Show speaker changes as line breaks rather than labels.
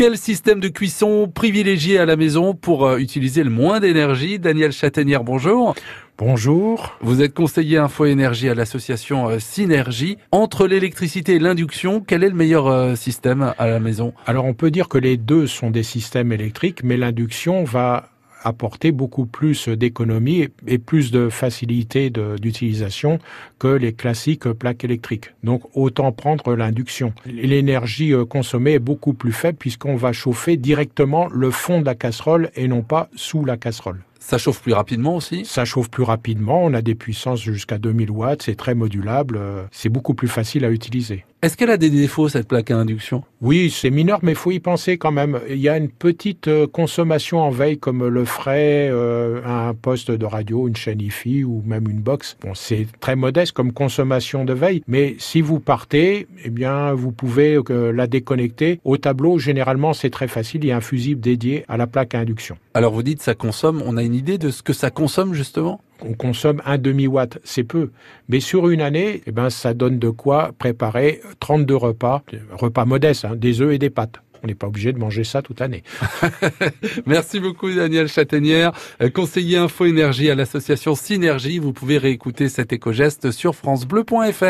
Quel système de cuisson privilégié à la maison pour euh, utiliser le moins d'énergie? Daniel Châtaignière, bonjour.
Bonjour.
Vous êtes conseiller info énergie à l'association euh, Synergie. Entre l'électricité et l'induction, quel est le meilleur euh, système à la maison?
Alors on peut dire que les deux sont des systèmes électriques, mais l'induction va apporter beaucoup plus d'économie et plus de facilité d'utilisation que les classiques plaques électriques. Donc autant prendre l'induction. L'énergie euh, consommée est beaucoup plus faible puisqu'on va chauffer directement le fond de la casserole et non pas sous la casserole.
Ça chauffe plus rapidement aussi
Ça chauffe plus rapidement, on a des puissances jusqu'à 2000 watts, c'est très modulable, euh, c'est beaucoup plus facile à utiliser.
Est-ce qu'elle a des défauts, cette plaque à induction?
Oui, c'est mineur, mais il faut y penser quand même. Il y a une petite euh, consommation en veille, comme le ferait euh, un poste de radio, une chaîne IFI ou même une box. Bon, c'est très modeste comme consommation de veille, mais si vous partez, eh bien, vous pouvez euh, la déconnecter. Au tableau, généralement, c'est très facile. Il y a un fusible dédié à la plaque à induction.
Alors, vous dites ça consomme. On a une idée de ce que ça consomme, justement?
On consomme un demi-watt, c'est peu. Mais sur une année, eh ben, ça donne de quoi préparer 32 repas, repas modestes, hein, des œufs et des pâtes. On n'est pas obligé de manger ça toute l'année.
Merci beaucoup Daniel Châtaignière, euh, conseiller info énergie à l'association Synergie. Vous pouvez réécouter cet éco-geste sur francebleu.fr.